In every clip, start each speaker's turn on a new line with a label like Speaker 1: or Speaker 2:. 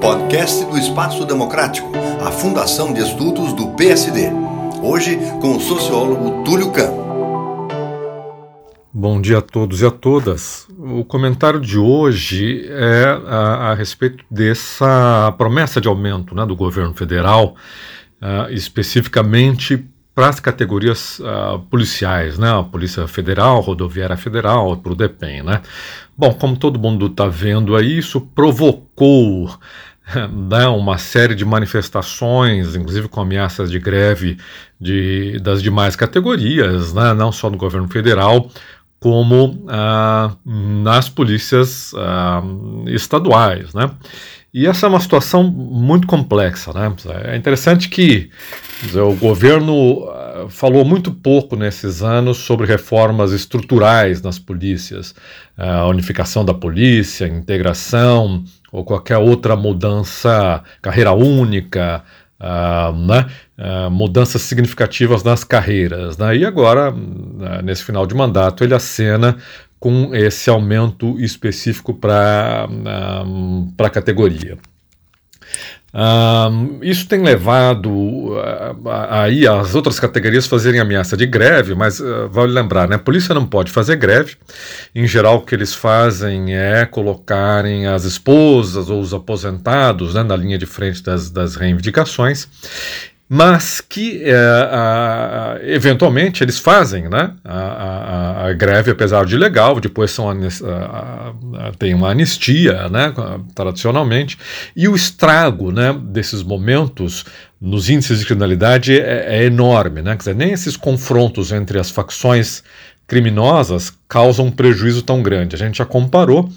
Speaker 1: Podcast do Espaço Democrático, a Fundação de Estudos do PSD. Hoje com o sociólogo Túlio Campos.
Speaker 2: Bom dia a todos e a todas. O comentário de hoje é a, a respeito dessa promessa de aumento né, do governo federal, uh, especificamente para as categorias uh, policiais, né, a Polícia Federal, Rodoviária Federal, para o DEPEN. Né. Bom, como todo mundo está vendo aí, isso provocou né, uma série de manifestações, inclusive com ameaças de greve de, das demais categorias, né, não só no governo federal, como ah, nas polícias ah, estaduais, né? E essa é uma situação muito complexa, né? É interessante que o governo ah, falou muito pouco nesses anos sobre reformas estruturais nas polícias, a unificação da polícia, integração ou qualquer outra mudança, carreira única, Uh, né, mudanças significativas nas carreiras. Né, e agora, nesse final de mandato, ele acena com esse aumento específico para a categoria. Isso tem levado uh, aí as outras categorias fazerem ameaça de greve, mas uh, vale lembrar, né? A polícia não pode fazer greve. Em geral, o que eles fazem é colocarem as esposas ou os aposentados né, na linha de frente das, das reivindicações mas que é, a, eventualmente eles fazem né, a, a, a, greve, apesar de legal, depois são tem uma anistia, né, tradicionalmente, e o estrago né, desses momentos nos índices de criminalidade é, é enorme. Né, quer dizer, nem esses confrontos entre as facções criminosas causam um prejuízo tão grande. A gente já comparou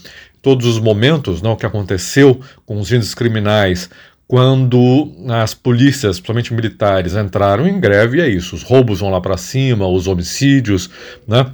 Speaker 2: todos os momentos, né, o que aconteceu com os índices criminais quando as polícias, principalmente militares, entraram em greve, é isso, os roubos vão lá para cima, os homicídios, né?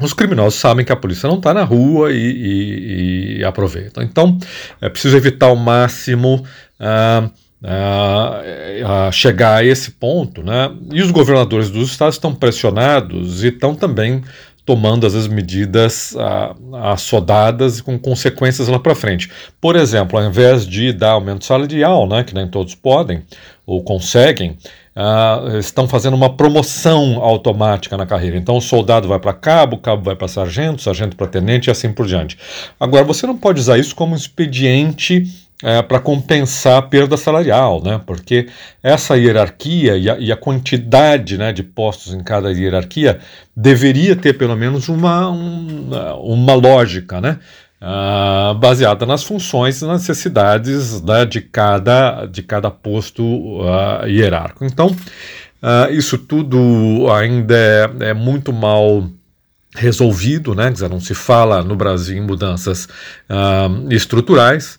Speaker 2: Os criminosos sabem que a polícia não está na rua e, e, e, aproveitam. Então, é preciso evitar ao máximo ah, ah, chegar a esse ponto, né? E os governadores dos estados estão pressionados e estão também tomando, às vezes, medidas ah, assodadas e com consequências lá para frente. Por exemplo, ao invés de dar aumento salarial, né, que nem todos podem ou conseguem, ah, estão fazendo uma promoção automática na carreira. Então, o soldado vai para cabo, o cabo vai para sargento, sargento para tenente e assim por diante. Agora, você não pode usar isso como expediente é, para compensar a perda salarial, né? porque essa hierarquia e a, e a, quantidade né, de postos em cada hierarquia deveria ter pelo menos uma, uma, uma lógica, né? Uh, baseada nas funções e necessidades né, de, cada, de cada posto uh, hierárquico. Então, uh, isso tudo ainda é, é muito mal resolvido, né? Quer dizer, não se fala no Brasil em mudanças estruturais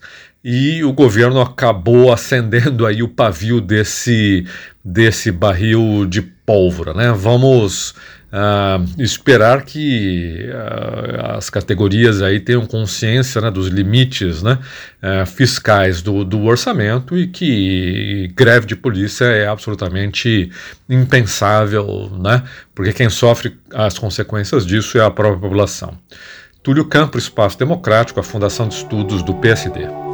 Speaker 2: e o governo acabou acendendo aí o pavio desse, desse barril de pólvora. Né? Vamos uh, esperar que uh, as categorias aí tenham consciência né, dos limites né, uh, fiscais do, do orçamento e que greve de polícia é absolutamente impensável, né, porque quem sofre as consequências disso é a própria população. Túlio Campos, Espaço Democrático, a Fundação de Estudos do PSD.